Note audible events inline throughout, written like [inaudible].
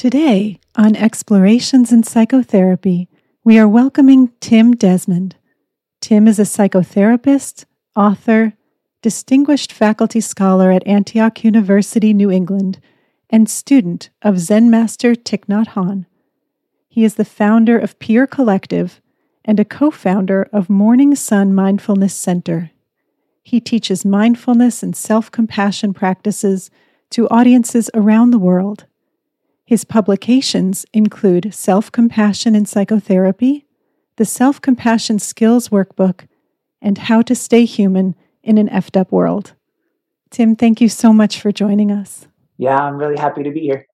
Today, on Explorations in Psychotherapy, we are welcoming Tim Desmond. Tim is a psychotherapist, author, distinguished faculty scholar at Antioch University, New England, and student of Zen master Thich Nhat Hanh. He is the founder of Peer Collective and a co founder of Morning Sun Mindfulness Center. He teaches mindfulness and self compassion practices to audiences around the world. His publications include Self Compassion in Psychotherapy, the Self Compassion Skills Workbook, and How to Stay Human in an effed up world. Tim, thank you so much for joining us. Yeah, I'm really happy to be here.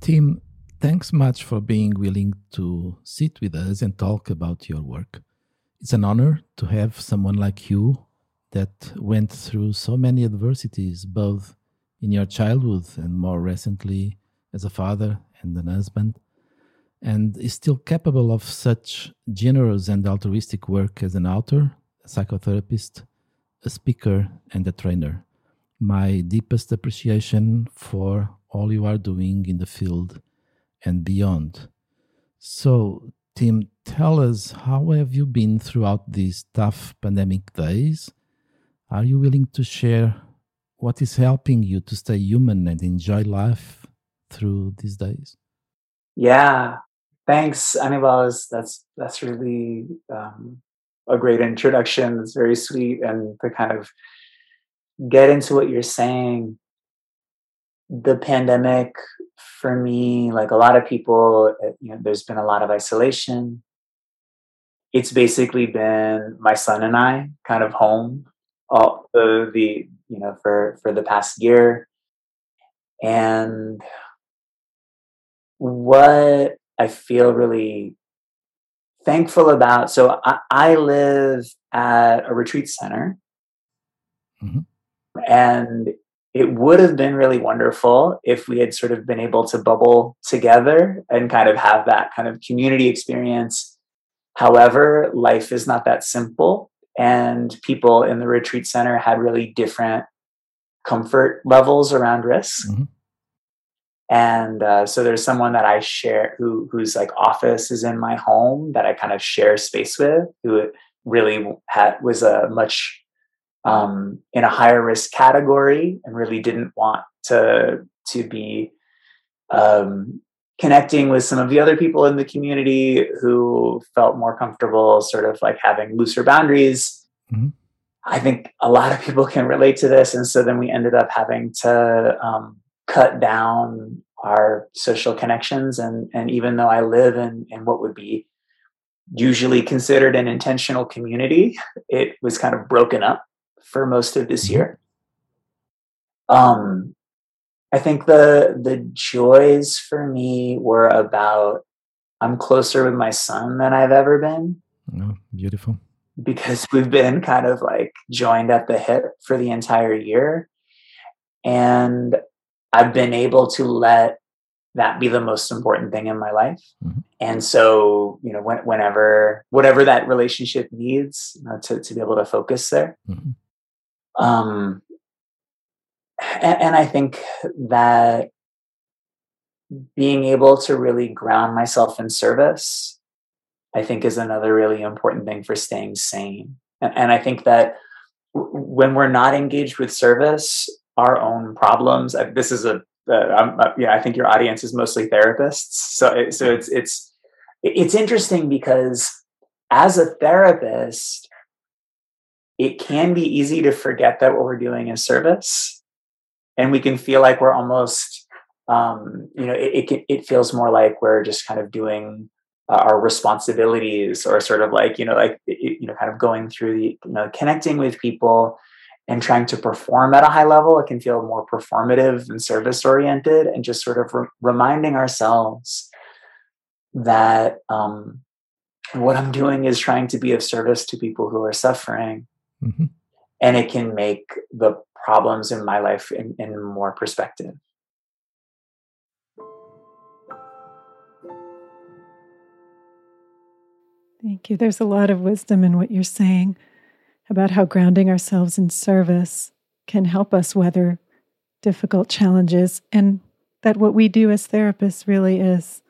Tim, thanks much for being willing to sit with us and talk about your work. It's an honor to have someone like you that went through so many adversities, both in your childhood and more recently as a father and an husband, and is still capable of such generous and altruistic work as an author, a psychotherapist, a speaker, and a trainer. My deepest appreciation for all you are doing in the field and beyond. So, Tim, tell us how have you been throughout these tough pandemic days? Are you willing to share what is helping you to stay human and enjoy life through these days? Yeah, thanks, Anibal. That's that's really um, a great introduction. It's very sweet, and to kind of get into what you're saying. The pandemic, for me, like a lot of people, you know, there's been a lot of isolation. It's basically been my son and I kind of home all the, the you know for for the past year. And what i feel really thankful about so i, I live at a retreat center. Mm-hmm. and it would have been really wonderful if we had sort of been able to bubble together and kind of have that kind of community experience. However life is not that simple and people in the retreat center had really different comfort levels around risk. Mm-hmm. And uh, so there's someone that I share who whose like office is in my home that I kind of share space with, who really had was a much um, in a higher risk category and really didn't want to to be um, connecting with some of the other people in the community who felt more comfortable sort of like having looser boundaries. Mm-hmm. I think a lot of people can relate to this. And so then we ended up having to um, cut down our social connections. And, and even though I live in, in what would be usually considered an intentional community, it was kind of broken up for most of this mm-hmm. year. Um, I think the the joys for me were about I'm closer with my son than I've ever been. Oh, beautiful. Because we've been kind of like joined at the hip for the entire year. And I've been able to let that be the most important thing in my life. Mm-hmm. And so, you know, when, whenever, whatever that relationship needs you know, to, to be able to focus there. Mm-hmm. Um, and, and I think that being able to really ground myself in service, I think is another really important thing for staying sane. And, and I think that w- when we're not engaged with service, our own problems. This is a, uh, uh, yeah. I think your audience is mostly therapists, so it, so it's it's it's interesting because as a therapist, it can be easy to forget that what we're doing is service and we can feel like we're almost um, you know it, it, it feels more like we're just kind of doing uh, our responsibilities or sort of like you know like you know kind of going through the you know connecting with people and trying to perform at a high level it can feel more performative and service oriented and just sort of re- reminding ourselves that um, what i'm doing is trying to be of service to people who are suffering mm-hmm. and it can make the problems in my life in, in more perspective. Thank you. There's a lot of wisdom in what you're saying about how grounding ourselves in service can help us weather difficult challenges. And that what we do as therapists really is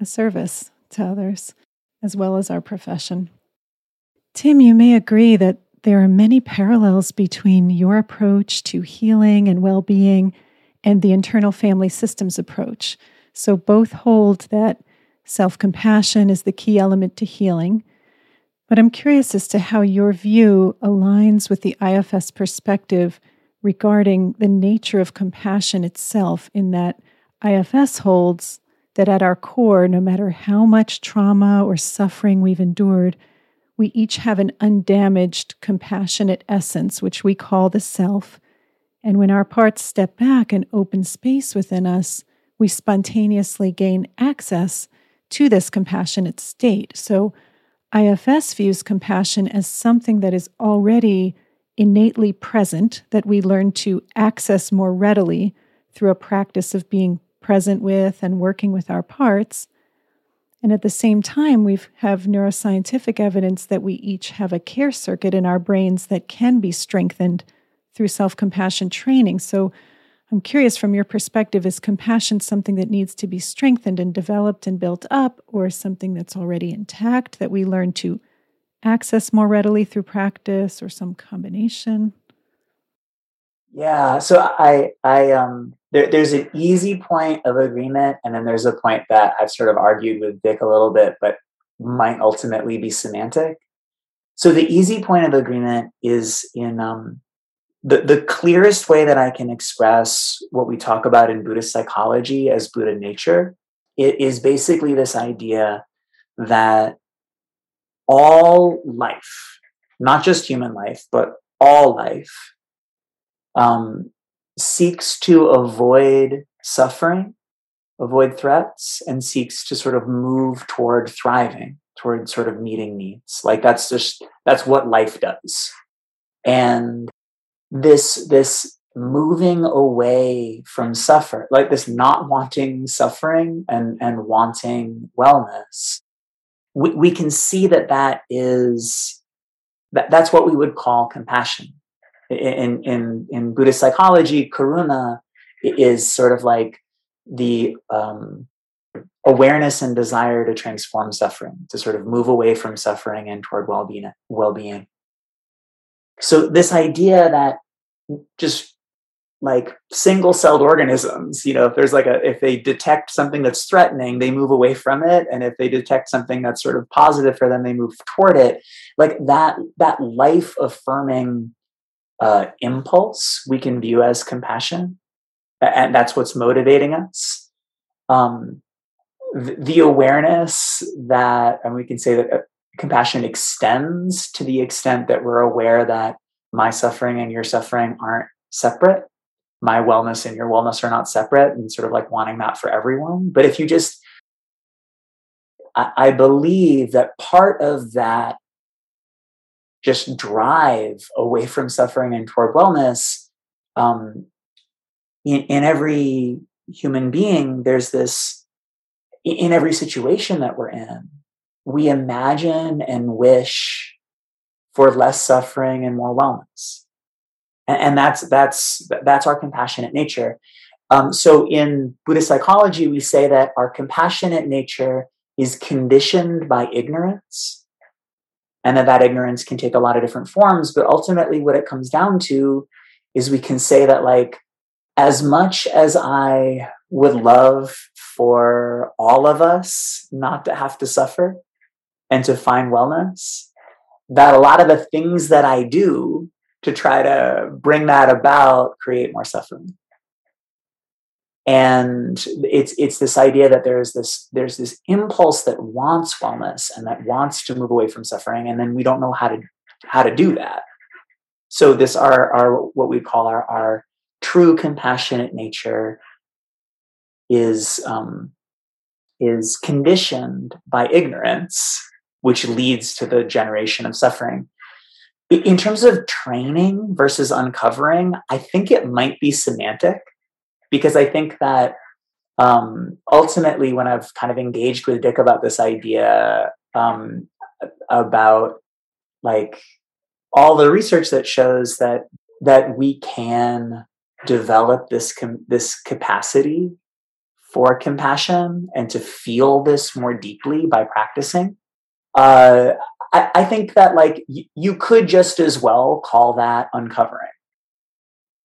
a service to others, as well as our profession. Tim, you may agree that there are many parallels between your approach to healing and well being and the internal family systems approach. So, both hold that self compassion is the key element to healing. But I'm curious as to how your view aligns with the IFS perspective regarding the nature of compassion itself, in that IFS holds that at our core, no matter how much trauma or suffering we've endured, we each have an undamaged, compassionate essence, which we call the self. And when our parts step back and open space within us, we spontaneously gain access to this compassionate state. So, IFS views compassion as something that is already innately present, that we learn to access more readily through a practice of being present with and working with our parts. And at the same time, we have neuroscientific evidence that we each have a care circuit in our brains that can be strengthened through self compassion training. So I'm curious from your perspective is compassion something that needs to be strengthened and developed and built up, or something that's already intact that we learn to access more readily through practice, or some combination? Yeah, so I I um there, there's an easy point of agreement, and then there's a point that I've sort of argued with Dick a little bit, but might ultimately be semantic. So the easy point of agreement is in um, the, the clearest way that I can express what we talk about in Buddhist psychology as Buddha nature it is basically this idea that all life, not just human life, but all life, um, seeks to avoid suffering, avoid threats, and seeks to sort of move toward thriving, toward sort of meeting needs. Like that's just that's what life does. And this this moving away from suffer, like this not wanting suffering and and wanting wellness, we, we can see that that is that that's what we would call compassion in in in Buddhist psychology, karuna is sort of like the um, awareness and desire to transform suffering, to sort of move away from suffering and toward well-being. Well-being. So this idea that just like single-celled organisms, you know, if there's like a if they detect something that's threatening, they move away from it, and if they detect something that's sort of positive for them, they move toward it. Like that that life affirming uh, impulse we can view as compassion, and that's what's motivating us. Um, the, awareness that, and we can say that uh, compassion extends to the extent that we're aware that my suffering and your suffering aren't separate. My wellness and your wellness are not separate, and sort of like wanting that for everyone. But if you just, I, I believe that part of that just drive away from suffering and toward wellness um, in, in every human being there's this in every situation that we're in we imagine and wish for less suffering and more wellness. And, and that's that's that's our compassionate nature. Um, so in buddhist psychology we say that our compassionate nature is conditioned by ignorance and that that ignorance can take a lot of different forms but ultimately what it comes down to is we can say that like as much as i would love for all of us not to have to suffer and to find wellness that a lot of the things that i do to try to bring that about create more suffering and it's it's this idea that there's this there's this impulse that wants wellness and that wants to move away from suffering and then we don't know how to how to do that. So this our our what we call our our true compassionate nature is um is conditioned by ignorance which leads to the generation of suffering. In terms of training versus uncovering i think it might be semantic because I think that um, ultimately, when I've kind of engaged with Dick about this idea um, about like all the research that shows that that we can develop this com- this capacity for compassion and to feel this more deeply by practicing. Uh, I, I, think that like y- you could just as well call that uncovering,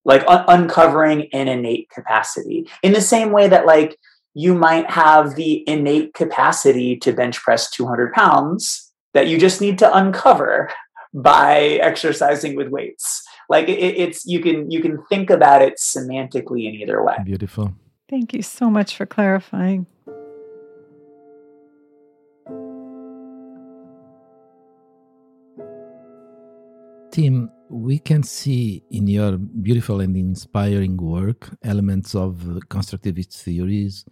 like un- uncovering an innate capacity. In the same way that like you might have the innate capacity to bench press 200 pounds that you just need to uncover by exercising with weights. Like it, it's you can you can think about it semantically in either way. Beautiful. Thank you so much for clarifying. Tim we can see in your beautiful and inspiring work elements of constructivist theories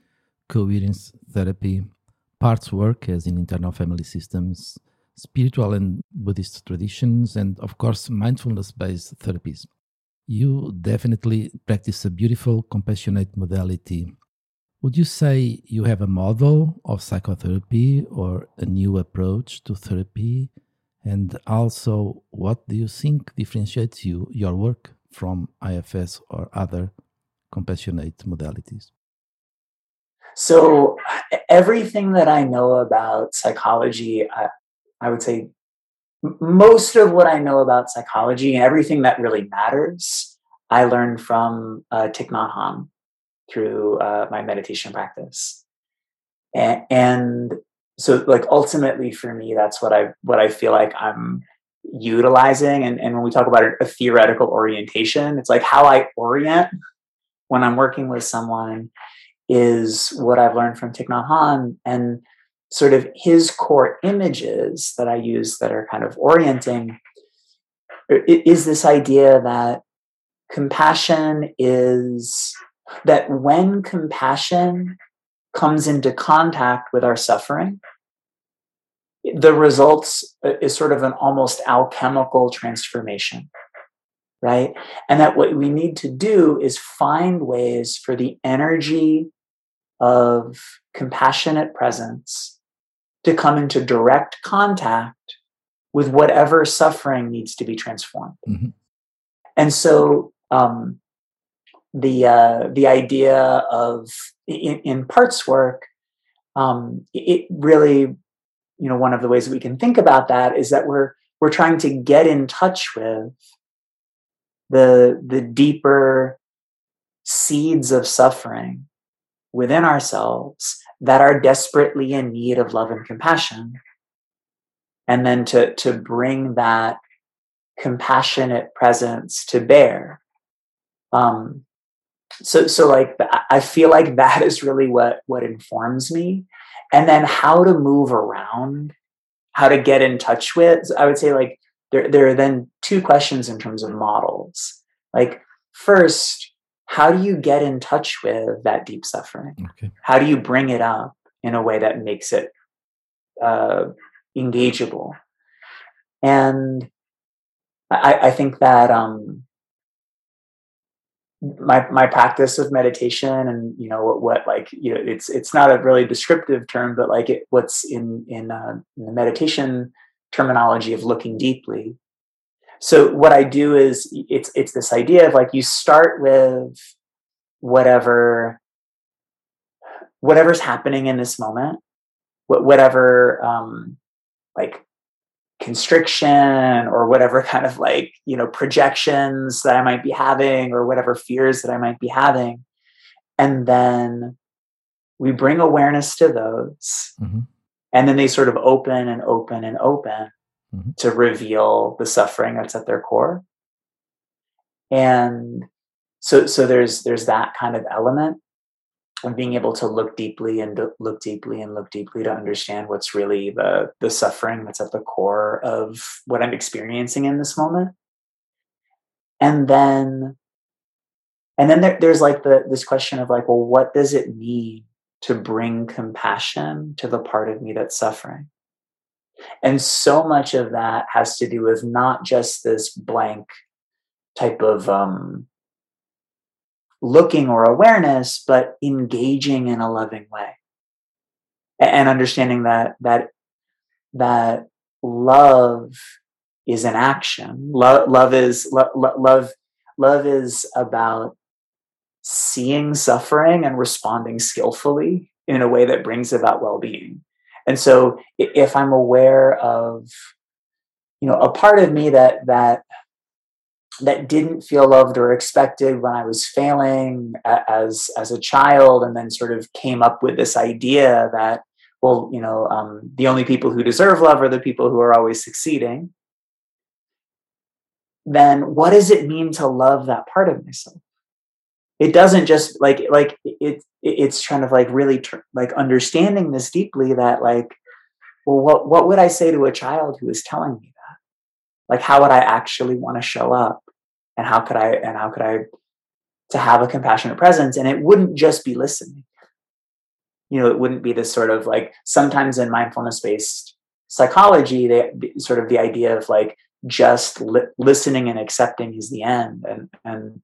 coherence therapy parts work as in internal family systems spiritual and Buddhist traditions, and of course, mindfulness based therapies. You definitely practice a beautiful, compassionate modality. Would you say you have a model of psychotherapy or a new approach to therapy? And also, what do you think differentiates you, your work, from IFS or other compassionate modalities? So, everything that I know about psychology, I, I would say most of what I know about psychology and everything that really matters, I learned from uh, Thich Nhat Hanh through uh, my meditation practice. And, and so like ultimately for me, that's what I, what I feel like I'm utilizing. And, and when we talk about a theoretical orientation, it's like how I orient when I'm working with someone is what I've learned from Thich Nhat. And sort of his core images that I use that are kind of orienting is this idea that compassion is that when compassion comes into contact with our suffering, the results uh, is sort of an almost alchemical transformation, right? And that what we need to do is find ways for the energy of compassionate presence to come into direct contact with whatever suffering needs to be transformed. Mm-hmm. And so um, the uh, the idea of in, in parts work, um, it really, you know, one of the ways that we can think about that is that we're we're trying to get in touch with the the deeper seeds of suffering within ourselves that are desperately in need of love and compassion. And then to to bring that compassionate presence to bear um so so like i feel like that is really what what informs me and then how to move around how to get in touch with i would say like there there are then two questions in terms of models like first how do you get in touch with that deep suffering? Okay. How do you bring it up in a way that makes it uh, engageable? And I, I think that um, my my practice of meditation and you know what, what, like you know it's it's not a really descriptive term, but like it, what's in in, uh, in the meditation terminology of looking deeply. So what i do is it's it's this idea of like you start with whatever whatever's happening in this moment whatever um like constriction or whatever kind of like you know projections that i might be having or whatever fears that i might be having and then we bring awareness to those mm-hmm. and then they sort of open and open and open mm-hmm. to reveal the suffering that's at their core. And so so there's there's that kind of element of being able to look deeply and look deeply and look deeply to understand what's really the the suffering that's at the core of what I'm experiencing in this moment. And then and then there, there's like the this question of like well what does it mean to bring compassion to the part of me that's suffering and so much of that has to do with not just this blank type of um, looking or awareness, but engaging in a loving way and understanding that that that love is an action. Love, love is lo- love. Love is about seeing suffering and responding skillfully in a way that brings about well-being and so if i'm aware of you know a part of me that that that didn't feel loved or expected when i was failing as as a child and then sort of came up with this idea that well you know um, the only people who deserve love are the people who are always succeeding. Then what does it mean to love that part of myself? It doesn't just like like it it's kind of like really tr- like understanding this deeply that like well what what would i say to a child who is telling me that? Like how would i actually want to show up and how could i and how could i to have a compassionate presence and it wouldn't just be listening you know it wouldn't be this sort of like sometimes in mindfulness based psychology they sort of the idea of like just li- listening and accepting is the end and and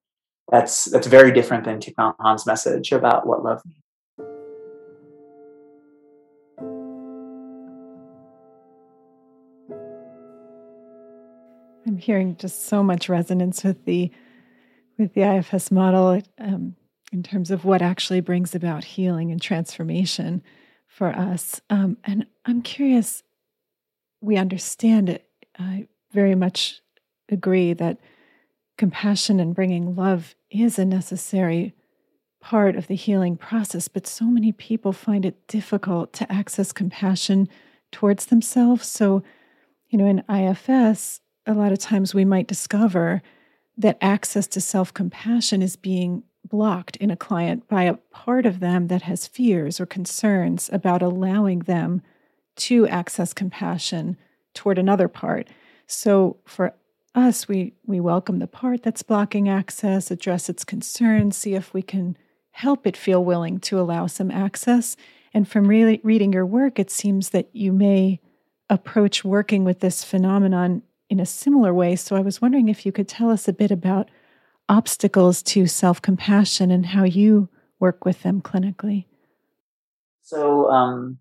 that's that's very different than Thich Nhat Hanh's message about what love means. Hearing just so much resonance with the with the IFS model um, in terms of what actually brings about healing and transformation for us. Um, and I'm curious, we understand it. I very much agree that compassion and bringing love is a necessary part of the healing process, but so many people find it difficult to access compassion towards themselves. So, you know, in IFS, a lot of times we might discover that access to self compassion is being blocked in a client by a part of them that has fears or concerns about allowing them to access compassion toward another part. So, for us, we, we welcome the part that's blocking access, address its concerns, see if we can help it feel willing to allow some access. And from really reading your work, it seems that you may approach working with this phenomenon in a similar way. So I was wondering if you could tell us a bit about obstacles to self compassion and how you work with them clinically. So, um,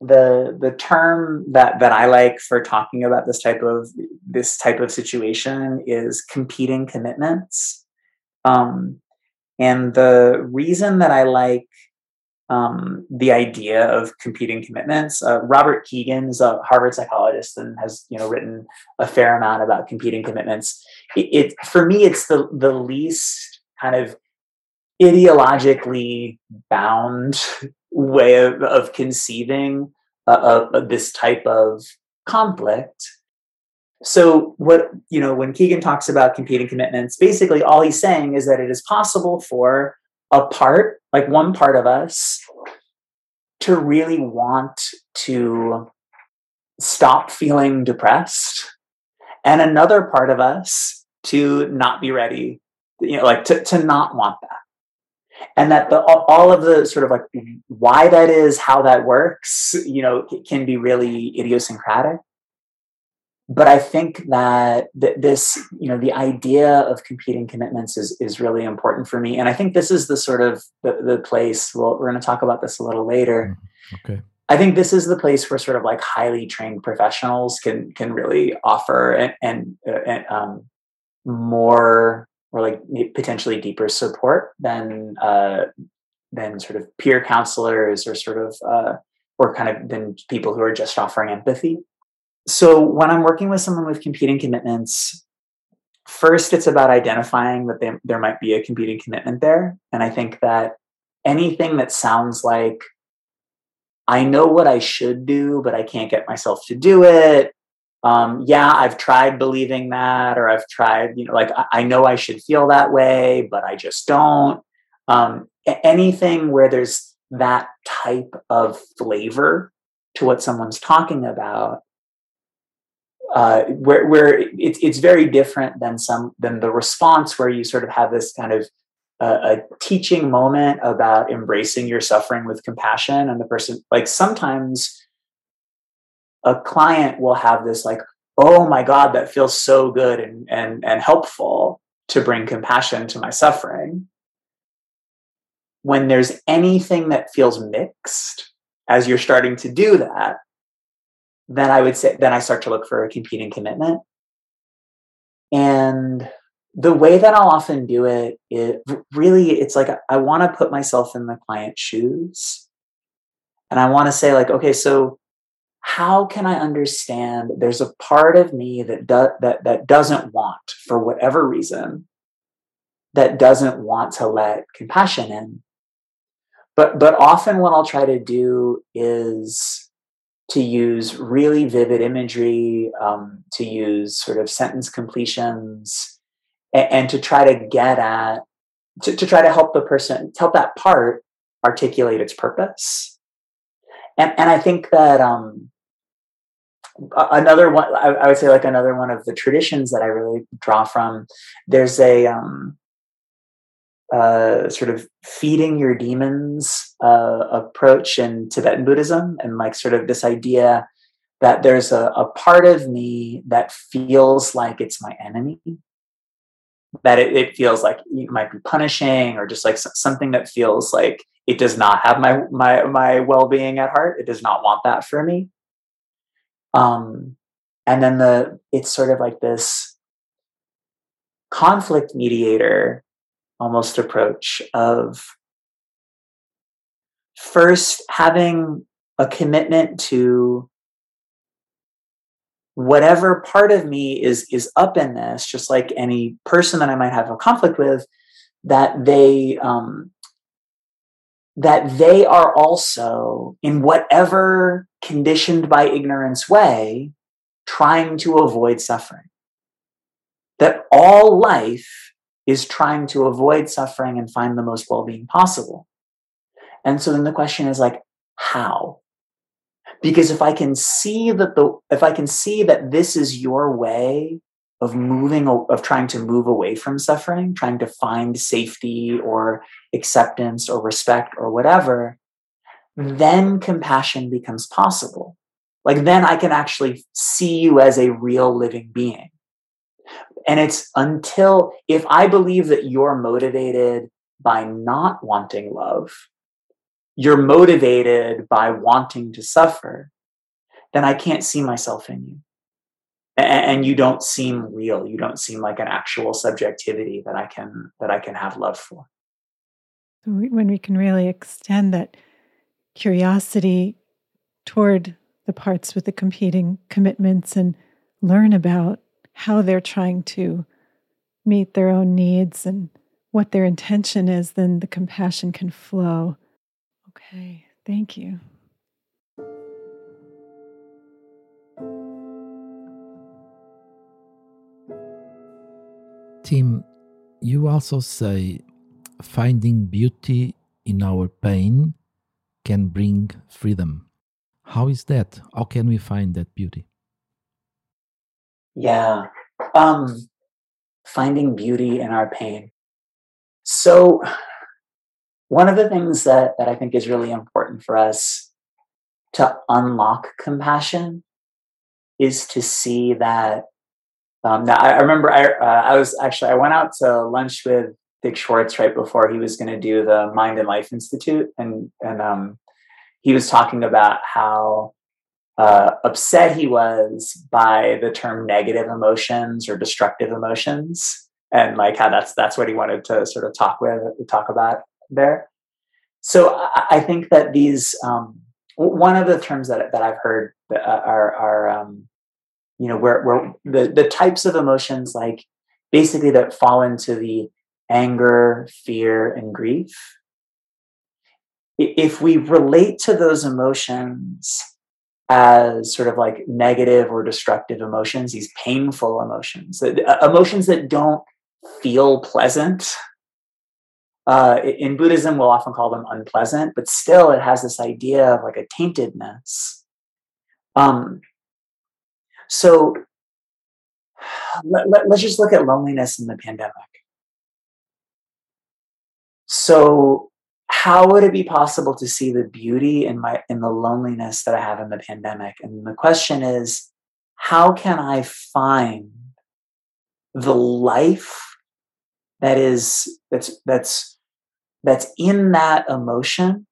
the the term that that I like for talking about this type of this type of situation is competing commitments. Um, and the reason that I like um, the idea of competing commitments, uh, Robert is a Harvard psychologist and has you know written a fair amount about competing commitments. It, it for me, it's the the least kind of ideologically bound way of, of conceiving uh, of, this type of conflict. So, what, you know, when Kegan talks about competing commitments, basically all he's saying is that it is possible for a part, like one part of us, to really want to stop feeling depressed, and another part of us to not be ready, you know, like to, to not want that. And that the all of the sort of like why that is how that works you know can be really idiosyncratic but i think that th- this you know the idea of competing commitments is is really important for me and i think this is the sort of the, the place well we're going to talk about this a little later mm-hmm. okay i think this is the place where sort of like highly trained professionals can can really offer and, and, uh, and um, more or like potentially deeper support than uh, than sort of peer counselors or sort of uh, or kind of than people who are just offering empathy. So when I'm working with someone with competing commitments, first it's about identifying that they, there might be a competing commitment there, and I think that anything that sounds like I know what I should do, but I can't get myself to do it, um, yeah, I've tried believing that, or I've tried, you know, like I, I know I should feel that way, but I just don't. Um, anything where there's that type of flavor to what someone's talking about, uh, where where it's it's very different than some than the response where you sort of have this kind of uh, a teaching moment about embracing your suffering with compassion, and the person like sometimes a client will have this like oh my god that feels so good and and and helpful to bring compassion to my suffering. When there's anything that feels mixed as you're starting to do that then i would say then i start to look for a competing commitment and the way that I'll often do it, it really, it's like I want to put myself in the client's shoes. And I want to say, like, okay, so how can I understand there's a part of me that, do, that, that doesn't want, for whatever reason, that doesn't want to let compassion in. But, but often what I'll try to do is to use really vivid imagery, um, to use sort of sentence completions, and, and to try to get at, to, to try to help the person, help that part articulate its purpose. And, and I think that um, another one, I, I, would say like another one of the traditions that I really draw from, there's a, um, uh, sort of feeding your demons uh, approach in Tibetan Buddhism, and like sort of this idea that there's a, a part of me that feels like it's my enemy, that it, it, feels like you might be punishing, or just like something that feels like it does not have my my my well being at heart. It does not want that for me. Um, and then the it's sort of like this conflict mediator almost approach of first having a commitment to whatever part of me is is up in this just like any person that i might have a conflict with that they um that they are also in whatever conditioned by ignorance way trying to avoid suffering. That all life is trying to avoid suffering and find the most well-being possible. And so then the question is like, how? Because if I can see that the if I can see that this is your way of moving of trying to move away from suffering, trying to find safety or acceptance or respect or whatever, then compassion becomes possible. Like then I can actually see you as a real living being. And it's until if I believe that you're motivated by not wanting love, you're motivated by wanting to suffer, then I can't see myself in you. And you don't seem real. You don't seem like an actual subjectivity that I can that I can have love for. When we can really extend that curiosity toward the parts with the competing commitments and learn about how they're trying to meet their own needs and what their intention is, then the compassion can flow. Okay, thank you. Tim, you also say finding beauty in our pain can bring freedom. How is that? How can we find that beauty? Yeah. Um, finding beauty in our pain. So, one of the things that, that I think is really important for us to unlock compassion is to see that. Um, now, I, remember I, uh, I was actually, I went out to lunch with Dick Schwartz right before he was going to do the Mind and Life Institute. And, and um, he was talking about how uh, upset he was by the term negative emotions or destructive emotions and like how that's that's what he wanted to sort of talk with talk about there. So i, I think that these um, one of the terms that, that i've heard uh, are are um, you know where, where the, the types of emotions like basically that fall into the anger fear and grief. If we relate to those emotions as sort of like negative or destructive emotions, these painful emotions, uh, emotions that don't feel pleasant. Uh, in Buddhism, we'll often call them unpleasant, but still it has this idea of like a taintedness. Um, so let, let, let's just look at loneliness in the pandemic. So how would it be possible to see the beauty in my in the loneliness that I have in the pandemic? And the question is, how can I find the life that is that's that's that's in that emotion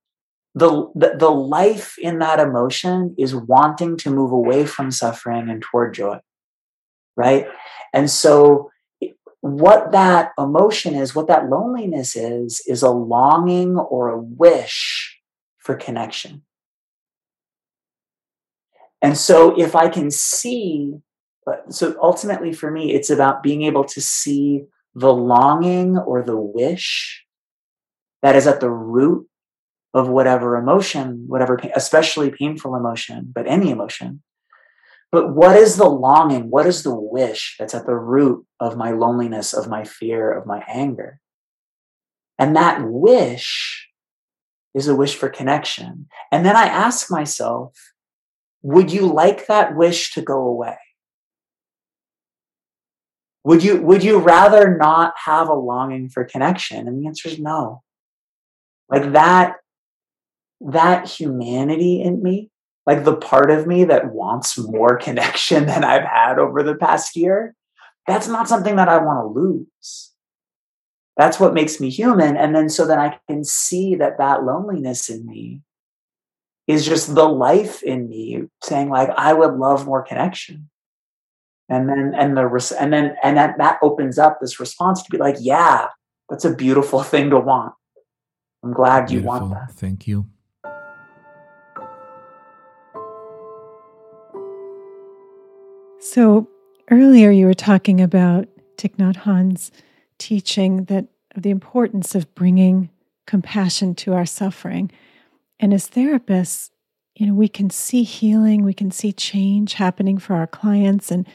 the, the the life in that emotion is wanting to move away from suffering and toward joy right and so what that emotion is, what that loneliness is, is a longing or a wish for connection. And so if I can see, uh, so ultimately for me, it's about being able to see the longing or the wish that is at the root of whatever emotion, whatever, especially painful emotion, but any emotion. But what is the longing? What is the wish that's at the root of my loneliness, of my fear, of my anger? And that wish is a wish for connection. And then I ask myself, would you like that wish to go away? Would you, would you rather not have a longing for connection? And the answer is no. Like that, that humanity in me, like the part of me that wants more connection [laughs] than I've had over the past year, that's not something that I want to lose. That's what makes me human. And then so that I can see that that loneliness in me is just the life in me saying like, I would love more connection. And then, and the, and then, and that, that opens up this response to be like, yeah, that's a beautiful [laughs] thing to want. I'm glad Beautiful. you want that. Thank you. So earlier you were talking about Thich Nhat Hanh's teaching that of the importance of bringing compassion to our suffering. And as therapists, you know, we can see healing, we can see change happening for our clients and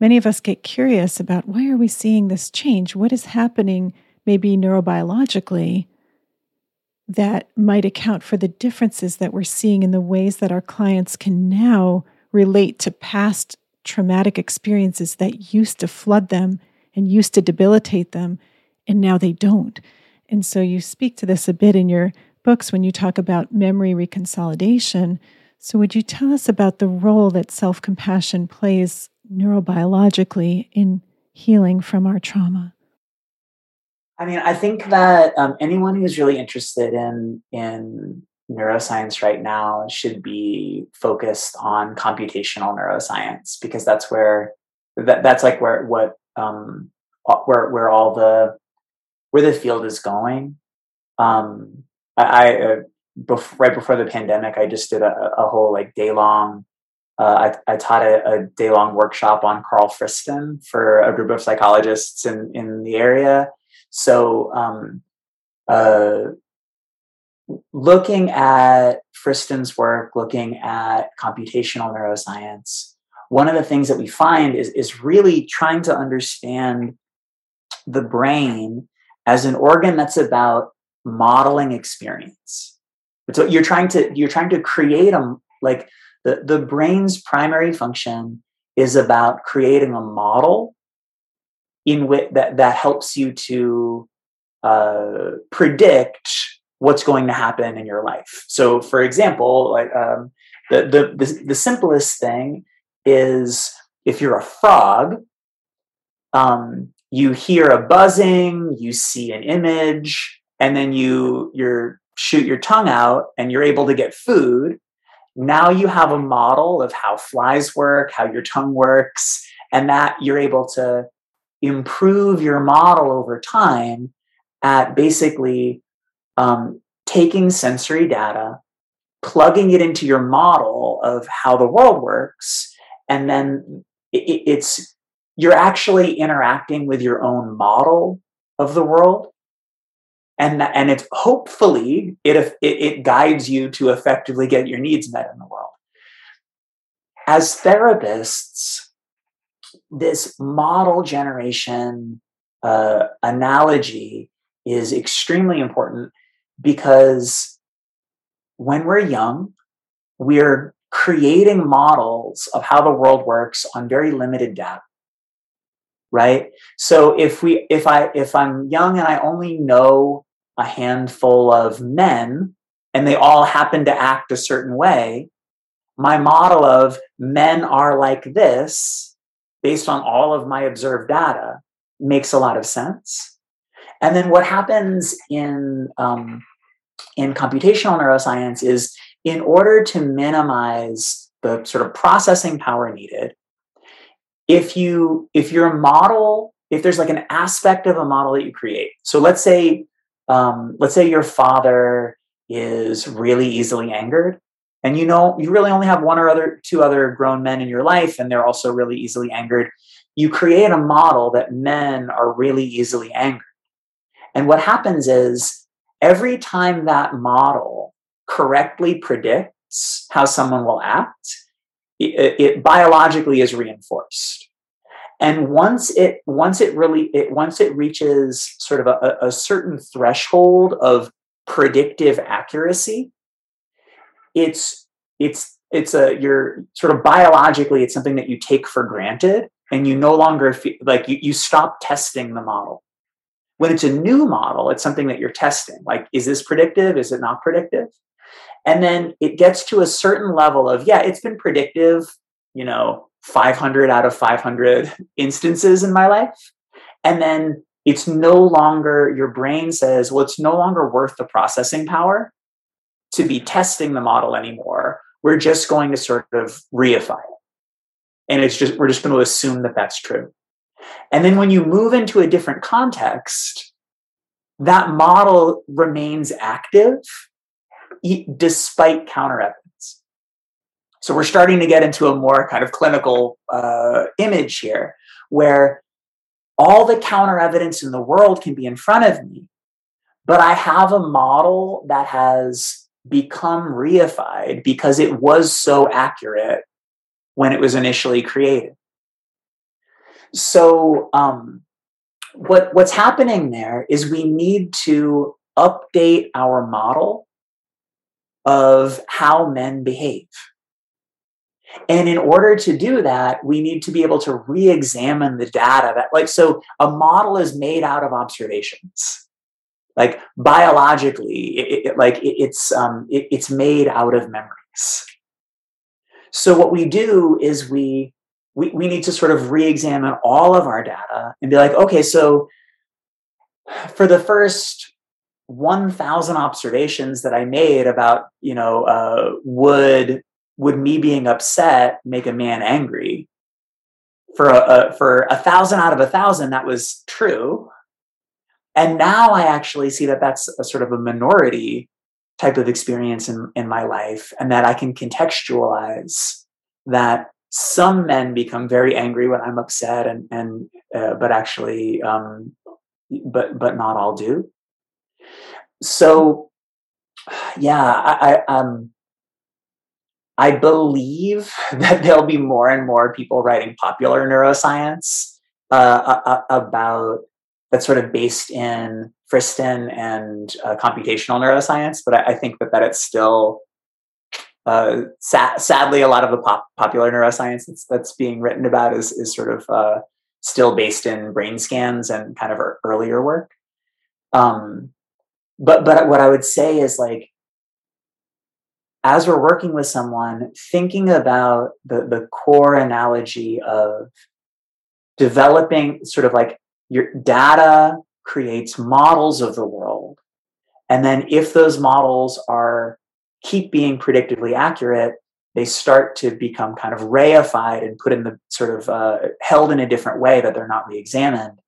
many of us get curious about why are we seeing this change? What is happening maybe neurobiologically that might account for the differences that we're seeing in the ways that our clients can now relate to past traumatic experiences that used to flood them and used to debilitate them, and now they don't. And so you speak to this a bit in your books when you talk about memory reconsolidation. So, would you tell us about the role that self compassion plays neurobiologically in healing from our trauma? I mean, I think that um, anyone who's really interested in in neuroscience right now should be focused on computational neuroscience because that's where that, that's like where what um, where where all the where the field is going. Um, I, I uh, bef- right before the pandemic, I just did a, a whole like day long. Uh, I, I, taught a, a day long workshop on Karl Friston for a group of psychologists in in the area so, um, uh, looking at Friston's work, looking at computational neuroscience, one of the things that we find is, is really trying to understand the brain as an organ that's about modeling experience. So you're trying to you're trying to create a like the, the brain's primary function is about creating a model in which that, that helps you to uh, predict what's going to happen in your life. So, for example, like um, the, the, the the simplest thing is if you're a frog, um, you hear a buzzing, you see an image, and then you you shoot your tongue out, and you're able to get food. Now you have a model of how flies work, how your tongue works, and that you're able to improve your model over time at basically um, taking sensory data, plugging it into your model of how the world works, and then it, it's you're actually interacting with your own model of the world. And and it's hopefully it, it it guides you to effectively get your needs met in the world. As therapists this model generation uh, analogy is extremely important because when we're young, we're creating models of how the world works on very limited data right so if we if i if i'm young and i only know a handful of men and they all happen to act a certain way my model of men are like this based on all of my observed data makes a lot of sense. And then what happens in um, in computational neuroscience is in order to minimize the sort of processing power needed, if you if your model if there's like an aspect of a model that you create. So let's say um, let's say your father is really easily angered and you know you really only have one or other two other grown men in your life and they're also really easily angered you create a model that men are really easily angered and what happens is every time that model correctly predicts how someone will act it, it biologically is reinforced. And once it once it really it once it reaches sort of a, a certain threshold of predictive accuracy it's it's it's a you're sort of biologically it's something that you take for granted and you no longer feel like you, you stop testing the model when it's a new model it's something that you're testing like is this predictive? Is it not predictive? And then it gets to a certain level of yeah it's been predictive you know 500 out of 500 [laughs] instances in my life. And then it's no longer your brain says well it's no longer worth the processing power to be testing the model anymore. We're just going to sort of reify it. And it's just we're just going to assume that that's true and then when you move into a different context that model remains active despite counter evidence so we're starting to get into a more kind of clinical uh, image here where all the counter evidence in the world can be in front of me but i have a model that has become reified because it was so accurate when it was initially created. So, um, what what's happening there is we need to update our model of how men behave. And in order to do that, we need to be able to re examine the data that, like, so a model is made out of observations like biologically it, it, like it, it's um, it's made out of memories so what we do is we, we we need to sort of re-examine all of our data and be like okay so for the first 1000 observations that i made about you know uh, would would me being upset make a man angry? For a, a for a thousand out of a thousand that was true. And now I actually see that that's a sort of a minority type of experience in, in my life, and that I can contextualize that some men become very angry when I'm upset, and and uh, but actually, um, but but not all do. So, yeah, I, I um. I believe [laughs] that there'll be more and more people writing popular neuroscience uh, about that's sort of based in Friston and uh, computational neuroscience, but I, I, think that that it's still uh, sa- sadly a lot of the pop- popular neuroscience that's, that's being written about is is sort of uh, still based in brain scans and kind of earlier work. Um, but but what I would say is like as we're working with someone, thinking about the the core analogy of developing sort of like your data creates models of the world. And then if those models are keep being predictively accurate, they start to become kind of reified and put in the sort of uh, held in a different way that they're not re-examined.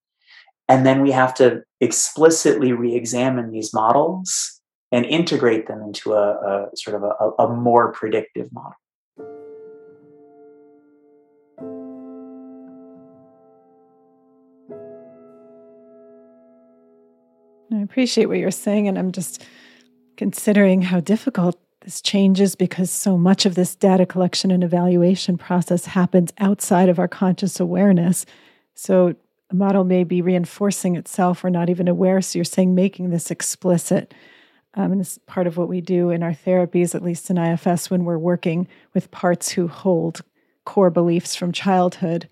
And then we have to explicitly re-examine these models and integrate them into a, a sort of a, a more predictive model. I appreciate what you're saying, and I'm just considering how difficult this changes because so much of this data collection and evaluation process happens outside of our conscious awareness. So a model may be reinforcing itself or not even aware. So you're saying making this explicit. Um, and it's part of what we do in our therapies, at least in IFS, when we're working with parts who hold core beliefs from childhood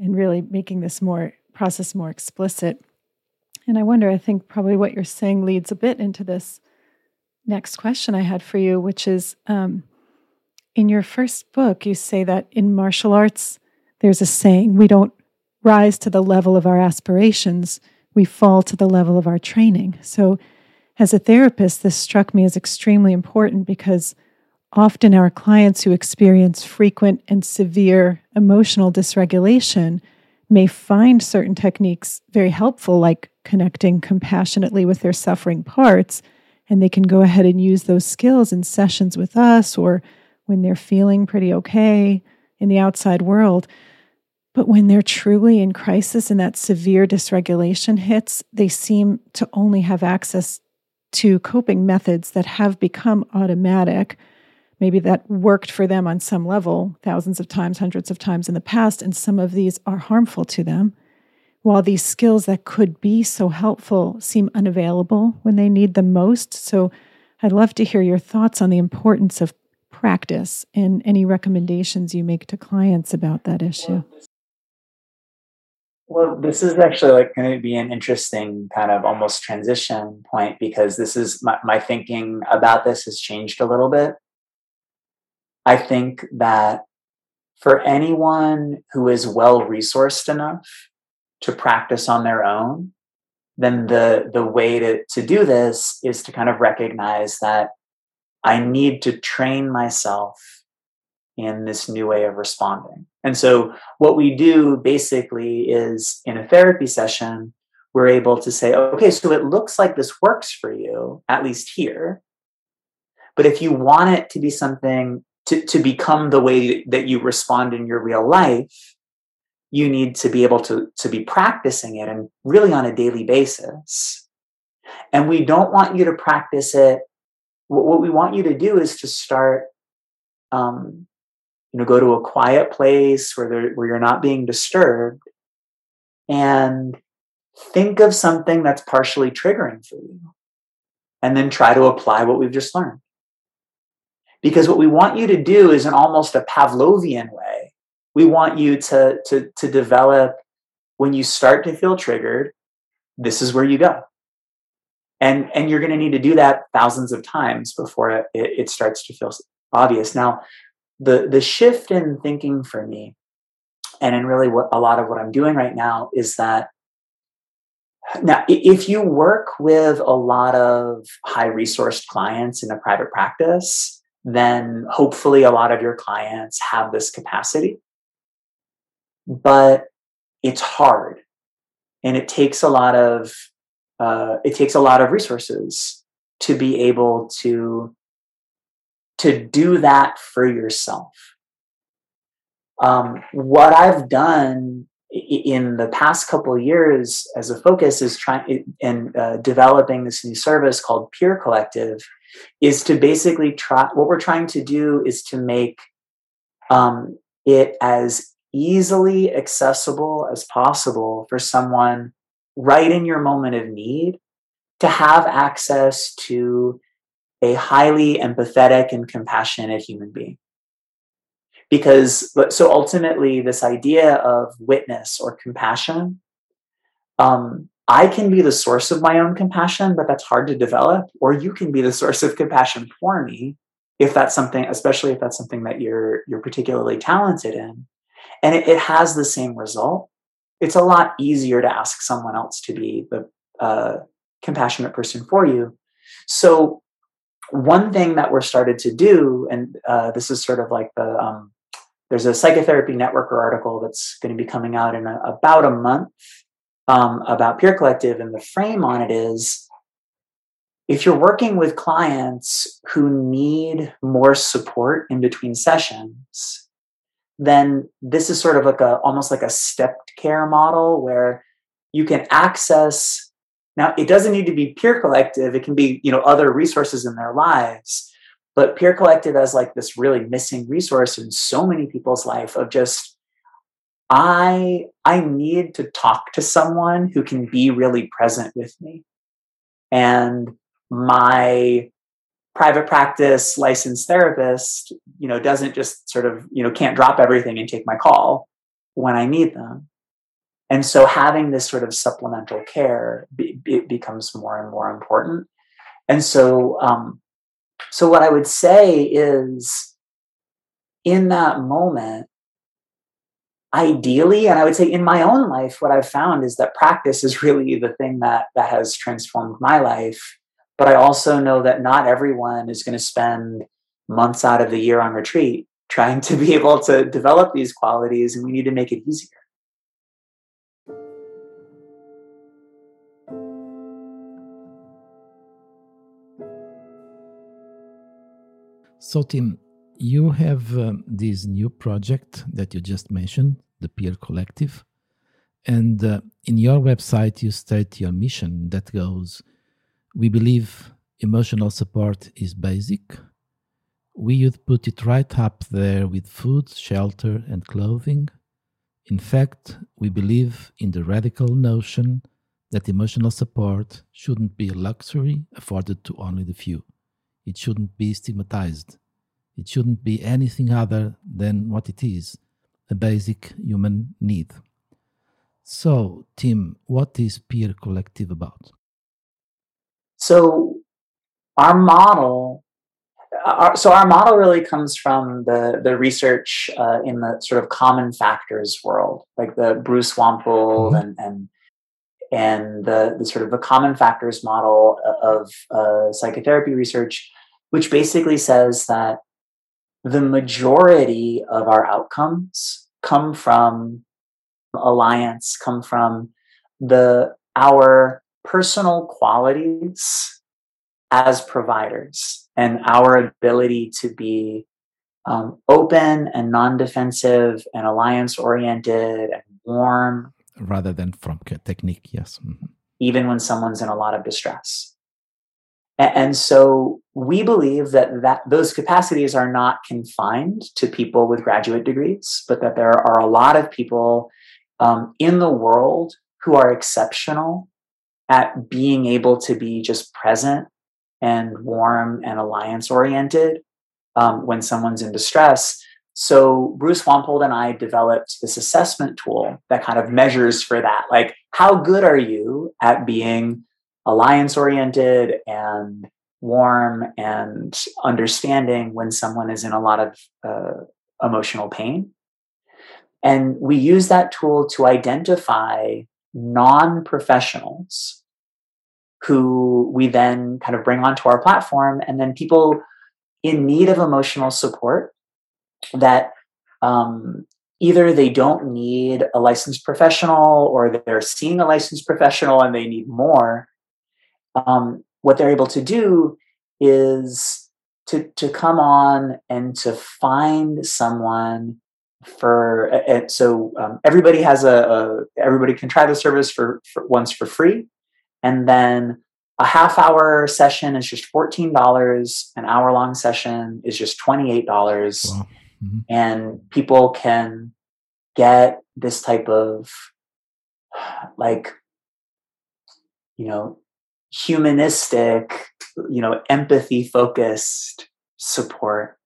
and really making this more process more explicit. And I wonder, I think probably what you're saying leads a bit into this next question I had for you, which is um, in your first book, you say that in martial arts, there's a saying we don't rise to the level of our aspirations, we fall to the level of our training. So, as a therapist, this struck me as extremely important because often our clients who experience frequent and severe emotional dysregulation may find certain techniques very helpful, like connecting compassionately with their suffering parts. And they can go ahead and use those skills in sessions with us or when they're feeling pretty okay in the outside world. But when they're truly in crisis and that severe dysregulation hits, they seem to only have access to coping methods that have become automatic. Maybe that worked for them on some level, thousands of times, hundreds of times in the past, and some of these are harmful to them. While these skills that could be so helpful seem unavailable when they need them most. So I'd love to hear your thoughts on the importance of practice and any recommendations you make to clients about that issue. Well, this is actually like going to be an interesting kind of almost transition point because this is my, my thinking about this has changed a little bit. I think that for anyone who is well resourced enough to practice on their own, then the the way to, to do this is to kind of recognize that I need to train myself in this new way of responding. And so, what we do basically is in a therapy session, we're able to say, okay, so it looks like this works for you, at least here. But if you want it to be something to, to become the way that you respond in your real life, you need to be able to, to be practicing it and really on a daily basis. And we don't want you to practice it. What, we want you to do is to start um, you know go to a quiet place where there, where you're not being disturbed and think of something that's partially triggering for you and then try to apply what we've just learned because what we want you to do is in almost a pavlovian way we want you to to to develop when you start to feel triggered this is where you go. And and you're going to need to do that thousands of times before it, it starts to feel obvious. Now the the shift in thinking for me and in really what a lot of what i'm doing right now is that now if you work with a lot of high resourced clients in a private practice then hopefully a lot of your clients have this capacity but it's hard and it takes a lot of uh, it takes a lot of resources to be able to to do that for yourself. Um, what I've done in the past couple years as a focus is trying and uh, developing this new service called Peer Collective is to basically try what we're trying to do is to make um, it as easily accessible as possible for someone right in your moment of need to have access to a highly empathetic and compassionate human being. Because, so ultimately, this idea of witness or compassion, um, I can be the source of my own compassion, but that's hard to develop, or you can be the source of compassion for me if that's something, especially if that's something that you're you're particularly talented in. And it, it has the same result. It's a lot easier to ask someone else to be the uh, compassionate person for you. So one thing that we're started to do, and uh, this is sort of like the um, there's a psychotherapy networker article that's going to be coming out in a, about a month um, about peer collective, and the frame on it is if you're working with clients who need more support in between sessions then this is sort of like a almost like a stepped care model where you can access now, it doesn't need to be peer collective. It can be, you know, other resources in their lives. But peer collective as like this really missing resource in so many people's life of just I I need to talk to someone who can be really present with me. And my private practice licensed therapist, you know, doesn't just sort of, you know, can't drop everything and take my call when I need them. And so having this sort of supplemental care be, be, becomes more and more important. And so, um, so what I would say is in that moment, ideally, and I would say in my own life, what I've found is that practice is really the thing that, that has transformed my life. But I also know that not everyone is going to spend months out of the year on retreat trying to be [laughs] able to develop these qualities, and we need to make it easier. So, Tim, you have um, this new project that you just mentioned, the Peer Collective. And uh, in your website, you state your mission that goes we believe emotional support is basic. We would put it right up there with food, shelter, and clothing. In fact, we believe in the radical notion that emotional support shouldn't be a luxury afforded to only the few. It shouldn't be stigmatized. It shouldn't be anything other than what it is a basic human need. So, Tim, what is Peer Collective about? So, our model our, so our model really comes from the the research uh, in the sort of common factors world, like the Bruce Wampold mm-hmm. and and and the, the sort of the common factors model of uh, psychotherapy research, which basically says that the majority of our outcomes come from alliance, come from the our personal qualities as providers and our ability to be um, open and non-defensive and alliance oriented and warm rather than from technique yes mm-hmm. even when someone's in a lot of distress and, and so we believe that, that those capacities are not confined to people with graduate degrees but that there are a lot of people um, in the world who are exceptional at being able to be just present and warm and alliance oriented um, when someone's in distress so Bruce Wampold and I developed this assessment tool that kind of measures for that. Like, how good are you at being alliance oriented and warm and understanding when someone is in a lot of uh, emotional pain? And we use that tool to identify non professionals who we then kind of bring onto our platform, and then people in need of emotional support that um, either they don't need a licensed professional or they're seeing a licensed professional and they need more. Um, what they're able to do is to to come on and to find someone for uh, so um, everybody has a, a, everybody can try the service for, for once for free. And then a half hour session is just $14 an hour long session is just $28 wow. Mm-hmm. and people can get this type of like you know humanistic you know empathy focused support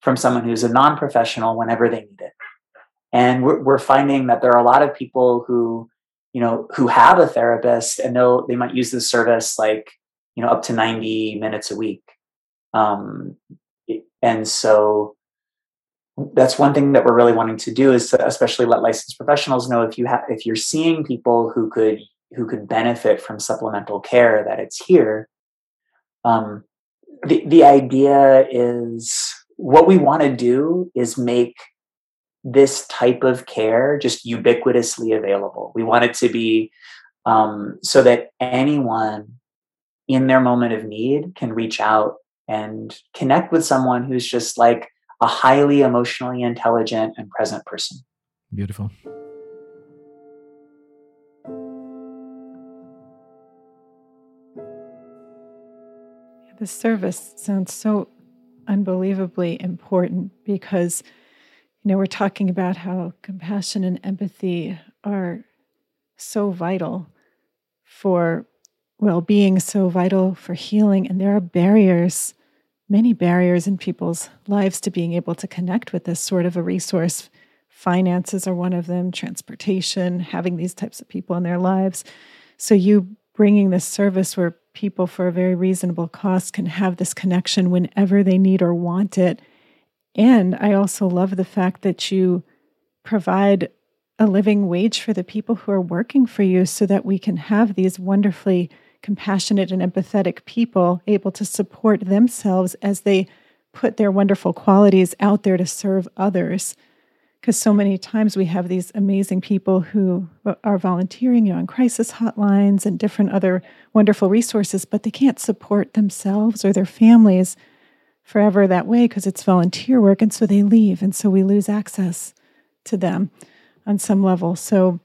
from someone who's a non-professional whenever they need it and we're, we're finding that there are a lot of people who you know who have a therapist and they'll they might use this service like you know up to 90 minutes a week. Um and so that's one thing that we're really wanting to do is to especially let licensed professionals know if you have if you're seeing people who could who could benefit from supplemental care that it's here. Um, the, the idea is what we want to do is make this type of care just ubiquitously available we want it to be um, so that anyone in their moment of need can reach out and connect with someone who's just like a highly emotionally intelligent and present person. Beautiful. The service sounds so unbelievably important because, you know, we're talking about how compassion and empathy are so vital for well being, so vital for healing. And there are barriers many barriers in people's lives to being able to connect with this sort of a resource. Finances are one of them, transportation, having these types of people in their lives. So, you bringing this service where people, for a very reasonable cost, can have this connection whenever they need or want it. And I also love the fact that you provide a living wage for the people who are working for you so that we can have these wonderfully compassionate and empathetic people able to support themselves as they put their wonderful qualities out there to serve others. Because so many times we have these amazing people who are volunteering you know, on crisis hotlines and different other wonderful resources, but they can't support themselves or their families forever that way because it's volunteer work. And so they leave. And so we lose access to them on some level. So,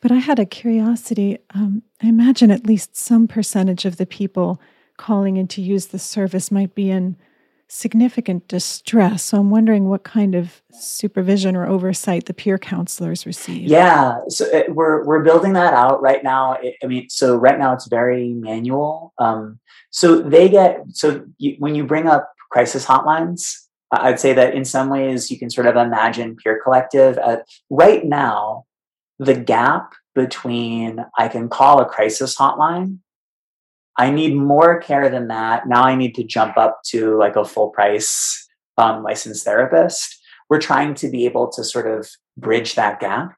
but I had a curiosity. Um, I imagine at least some percentage of the people calling in to use the service might be in significant distress. So I'm wondering what kind of supervision or oversight the peer counselors receive. Yeah, so it, we're we're building that out right now. It, I mean, so right now it's very manual. Um, so they get so you, when you bring up crisis hotlines, I'd say that in some ways you can sort of imagine peer collective. Uh, right now, the gap between I can call a crisis hotline I need more care than that. Now I need to jump up to like a full price um, licensed therapist. We're trying to be able to sort of bridge that gap.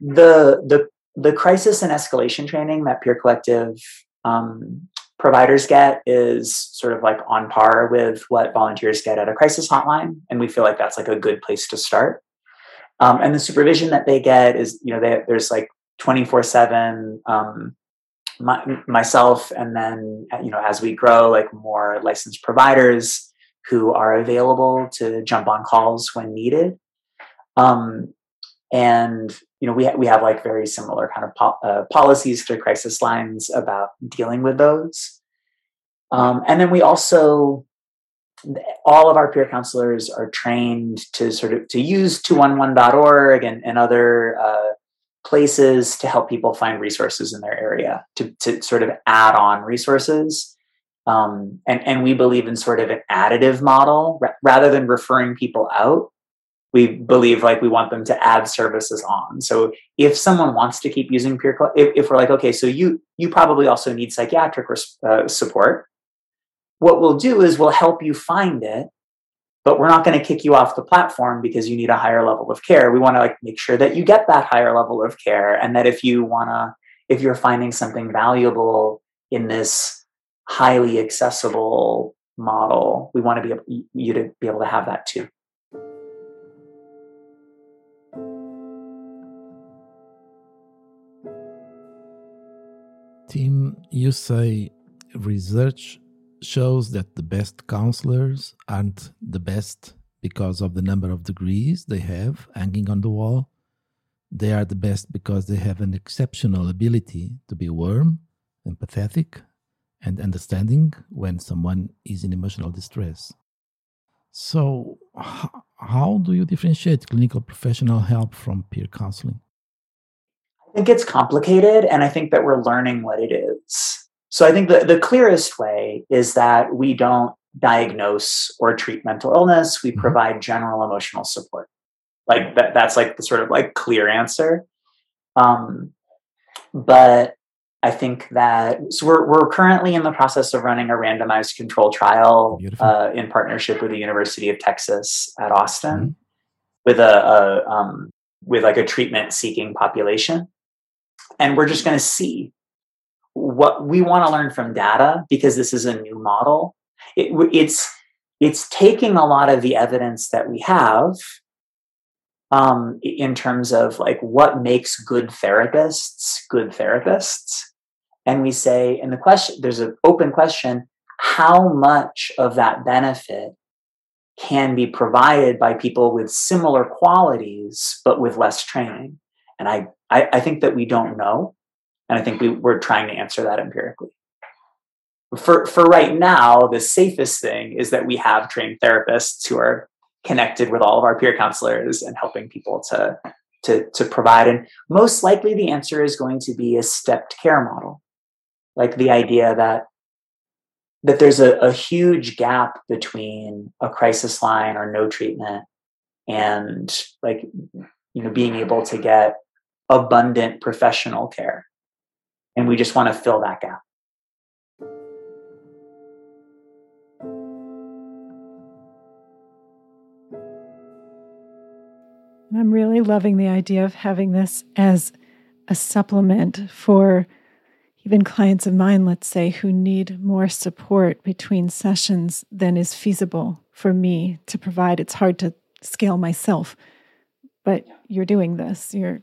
The the the crisis and escalation training that Peer Collective um, providers get is sort of like on par with what volunteers get at a crisis hotline, and we feel like that's like a good place to start. Um, and the supervision that they get is, you know, they, there's like 24 seven um, my, myself and then you know as we grow like more licensed providers who are available to jump on calls when needed um, and you know we, ha- we have like very similar kind of po- uh, policies through crisis lines about dealing with those. Um, and then we also all of our peer counselors are trained to sort of to use 211.org and, and other uh, places to help people find resources in their area to, to sort of add on resources. Um, and, and we believe in sort of an additive model r- rather than referring people out we believe like we want them to add services on. So if someone wants to keep using peer if, if we're like okay so you you probably also need psychiatric uh, support what we'll do is we'll help you find it but we're not going to kick you off the platform because you need a higher level of care. We want to like make sure that you get that higher level of care and that if you want to if you're finding something valuable in this highly accessible model we want to be able, you to be able to have that too Tim, you say research shows that the best counselors aren't the best because of the number of degrees they have hanging on the wall. They are the best because they have an exceptional ability to be warm, empathetic, and understanding when someone is in emotional distress. So, how do you differentiate clinical professional help from peer counseling? I think it's complicated, and I think that we're learning what it is. So I think the, the clearest way is that we don't diagnose or treat mental illness. We mm-hmm. provide general emotional support. Like that, that's like the sort of like clear answer. Um, but I think that so we're we're currently in the process of running a randomized control trial uh, in partnership with the University of Texas at Austin mm-hmm. with a, a um, with like a treatment seeking population, and we're just going to see what we want to learn from data because this is a new model. It, it's it's taking a lot of the evidence that we have um, in terms of like what makes good therapists good therapists. And we say and the question there's an open question how much of that benefit can be provided by people with similar qualities but with less training and i i, I think that we don't know and I think we, we're trying to answer that empirically. For, for right now, the safest thing is that we have trained therapists who are connected with all of our peer counselors and helping people to, to, to provide. And most likely the answer is going to be a stepped care model. Like the idea that that there's a, a huge gap between a crisis line or no treatment and like you know being able to get abundant professional care and we just want to fill that gap. I'm really loving the idea of having this as a supplement for even clients of mine, let's say, who need more support between sessions than is feasible for me to provide. It's hard to scale myself, but you're doing this. You're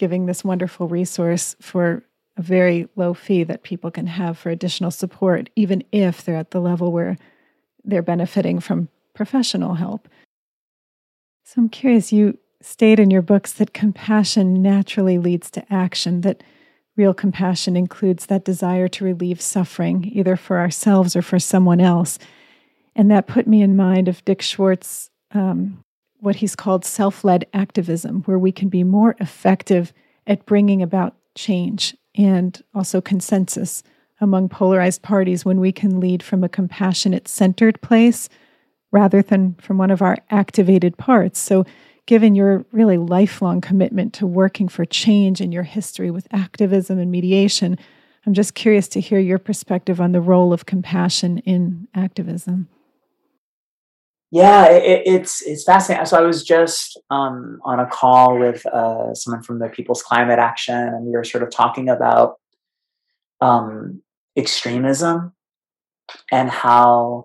giving this wonderful resource for a very low fee that people can have for additional support, even if they're at the level where they're benefiting from professional help. So I'm curious, you state in your books that compassion naturally leads to action, that real compassion includes that desire to relieve suffering, either for ourselves or for someone else. And that put me in mind of Dick Schwartz, um, what he's called self led activism, where we can be more effective at bringing about change and also consensus among polarized parties when we can lead from a compassionate, centered place rather than from one of our activated parts. So, given your really lifelong commitment to working for change in your history with activism and mediation, I'm just curious to hear your perspective on the role of compassion in activism. Yeah, it, it's it's fascinating. So I was just um, on a call with uh, someone from the People's Climate Action, and we were sort of talking about um, extremism and how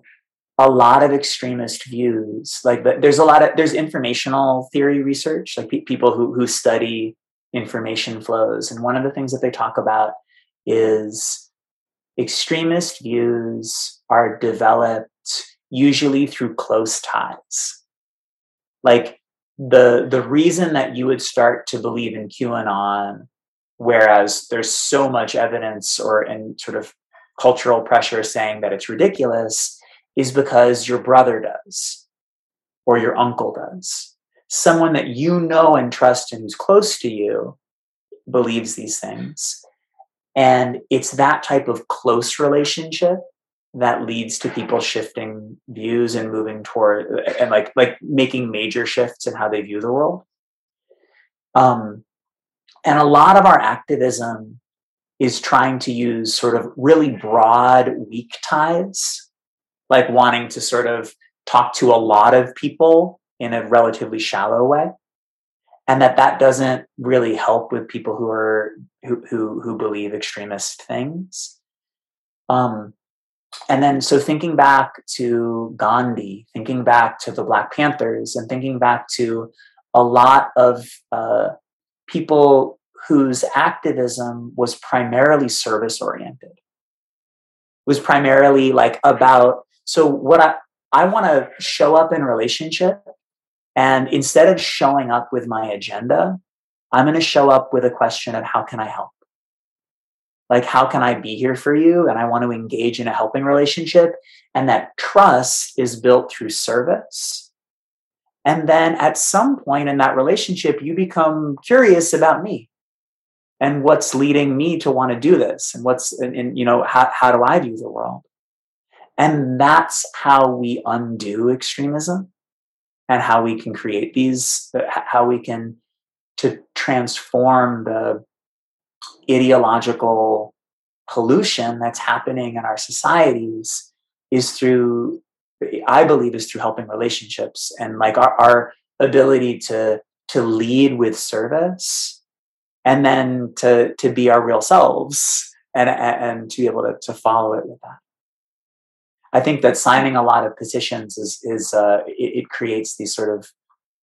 a lot of extremist views, like there's a lot of there's informational theory research, like pe- people who who study information flows, and one of the things that they talk about is extremist views are developed usually through close ties. Like the the reason that you would start to believe in QAnon, whereas there's so much evidence or and sort of cultural pressure saying that it's ridiculous, is because your brother does or your uncle does. Someone that you know and trust and who's close to you believes these things. And it's that type of close relationship that leads to people shifting views and moving toward and like like making major shifts in how they view the world. Um, and a lot of our activism is trying to use sort of really broad weak ties like wanting to sort of talk to a lot of people in a relatively shallow way and that that doesn't really help with people who are who who, who believe extremist things. Um, and then so thinking back to Gandhi, thinking back to the Black Panthers, and thinking back to a lot of uh, people whose activism was primarily service oriented, was primarily like about. So what I I want to show up in relationship, and instead of showing up with my agenda, I'm going to show up with a question of how can I help like how can i be here for you? And i want to engage in a helping relationship. And that trust is built through service. And then at some point in that relationship you become curious about me and what's leading me to want to do this and what's and, you know how, how do i view the world? And that's how we undo extremism and how we can create these uh, how we can to transform the ideological pollution that's happening in our societies is through i believe is through helping relationships and like our, our ability to to lead with service and then to to be our real selves and and to be able to, to follow it with that. I think that signing a lot of petitions is is uh, it, it creates these sort of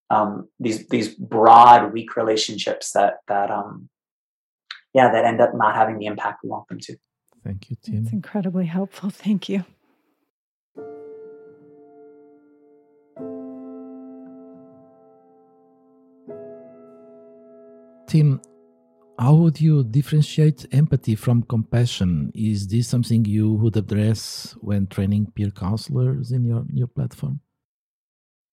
um, these these broad weak relationships that that um, yeah, that end up not having the impact we want them to. Thank you, Tim. It's incredibly helpful. Thank you. Tim, how would you differentiate empathy from compassion? Is this something you would address when training peer counselors in your, your platform?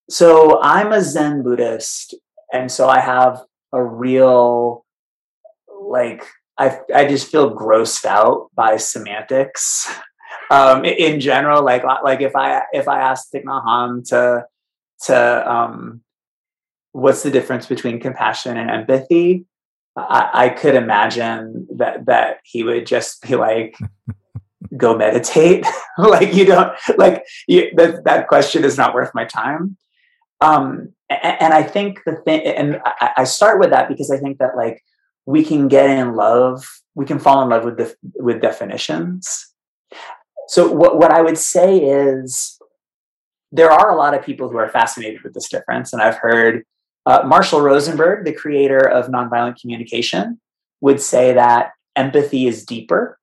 So I'm a Zen Buddhist, and so I have a real like I I just feel grossed out by semantics um, in general. Like like if I if I ask Thich Nhat to to um, what's the difference between compassion and empathy, I, I could imagine that that he would just be like. go meditate [laughs] like you don't like you, that that question is not worth my time um and, and i think the thing and I, I start with that because i think that like we can get in love we can fall in love with the with definitions so what, what i would say is there are a lot of people who are fascinated with this difference and i've heard uh, marshall rosenberg the creator of nonviolent communication would say that empathy is deeper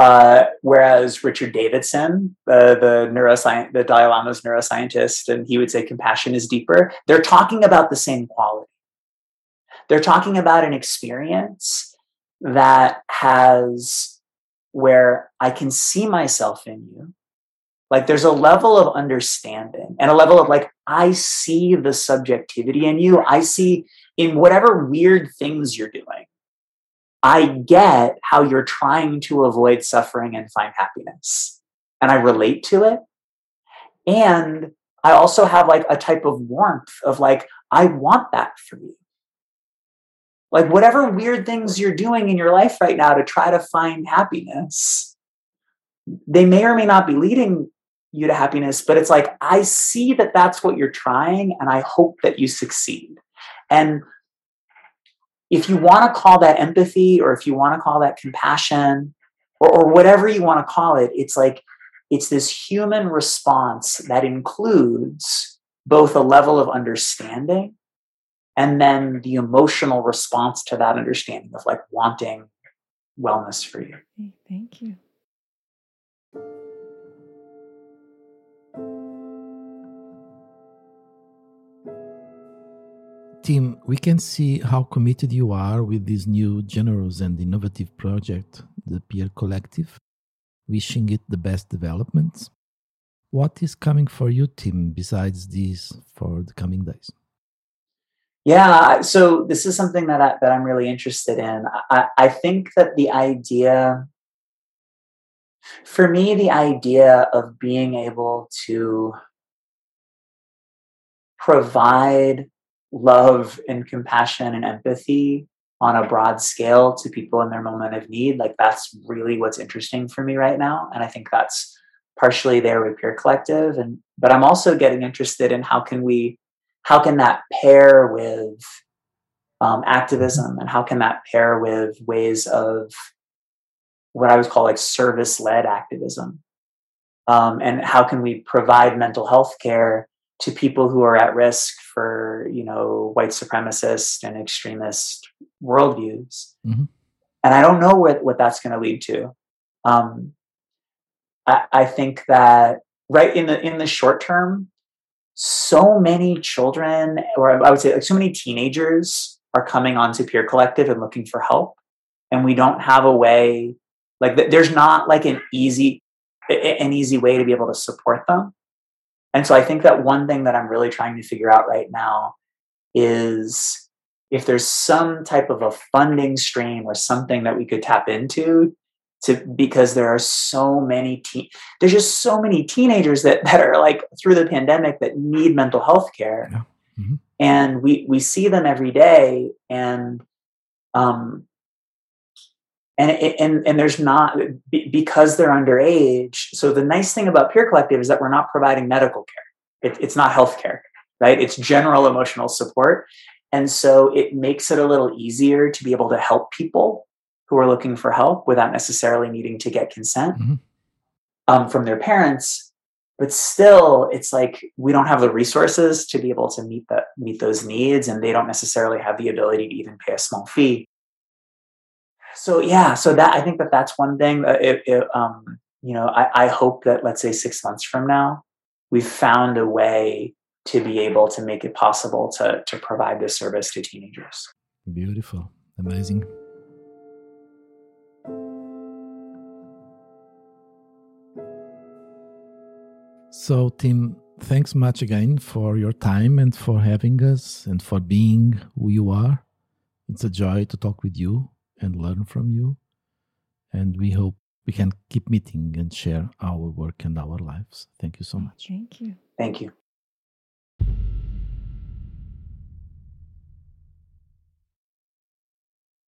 Uh, whereas Richard Davidson, the the neuroscience, the Dalai Lama's neuroscientist, and he would say compassion is deeper. They're talking about the same quality. They're talking about an experience that has where I can see myself in you. Like there's a level of understanding and a level of like, I see the subjectivity in you. I see in whatever weird things you're doing. I get how you're trying to avoid suffering and find happiness. And I relate to it. And I also have like a type of warmth of like, I want that for you. Like, whatever weird things you're doing in your life right now to try to find happiness, they may or may not be leading you to happiness, but it's like, I see that that's what you're trying, and I hope that you succeed. And if you want to call that empathy or if you want to call that compassion or, or whatever you want to call it, it's like it's this human response that includes both a level of understanding and then the emotional response to that understanding of like wanting wellness for you. Thank you. Tim, we can see how committed you are with this new generous and innovative project, the Peer Collective. Wishing it the best developments. What is coming for you, Tim, besides this for the coming days? Yeah, so this is something that I, that I'm really interested in. I, I think that the idea, for me, the idea of being able to provide love and compassion and empathy on a broad scale to people in their moment of need like that's really what's interesting for me right now and i think that's partially there with peer collective and but i'm also getting interested in how can we how can that pair with um, activism and how can that pair with ways of what i would call like service led activism? Um, and how can we provide mental health care to people who are at risk for you know white supremacist and extremist worldviews? Mm-hmm. and i don't know what, what that's going to lead to. Um, I, I think that right in the in the short term so many children or i would say like so many teenagers are coming onto peer collective and looking for help. And we don't have a way like there's not like an easy an easy way to be able to support them. And so I think that one thing that I'm really trying to figure out right now is if there's some type of a funding stream or something that we could tap into to because there are so many te- there's just so many teenagers that [laughs] that are like through the pandemic that need mental health care yeah. mm-hmm. and we we see them every day and um and and and there's not because they're underage. So the nice thing about Peer Collective is that we're not providing medical care. It, it's not healthcare, right? It's general emotional support, and so it makes it a little easier to be able to help people who are looking for help without necessarily needing to get consent mm-hmm. um, from their parents. But still, it's like we don't have the resources to be able to meet that meet those needs, and they don't necessarily have the ability to even pay a small fee so yeah so that i think that that's one thing that it, it um you know I, I hope that let's say six months from now we've found a way to be able to make it possible to to provide this service to teenagers beautiful amazing so tim thanks much again for your time and for having us and for being who you are it's a joy to talk with you and learn from you. And we hope we can keep meeting and share our work and our lives. Thank you so much. Thank you. Thank you.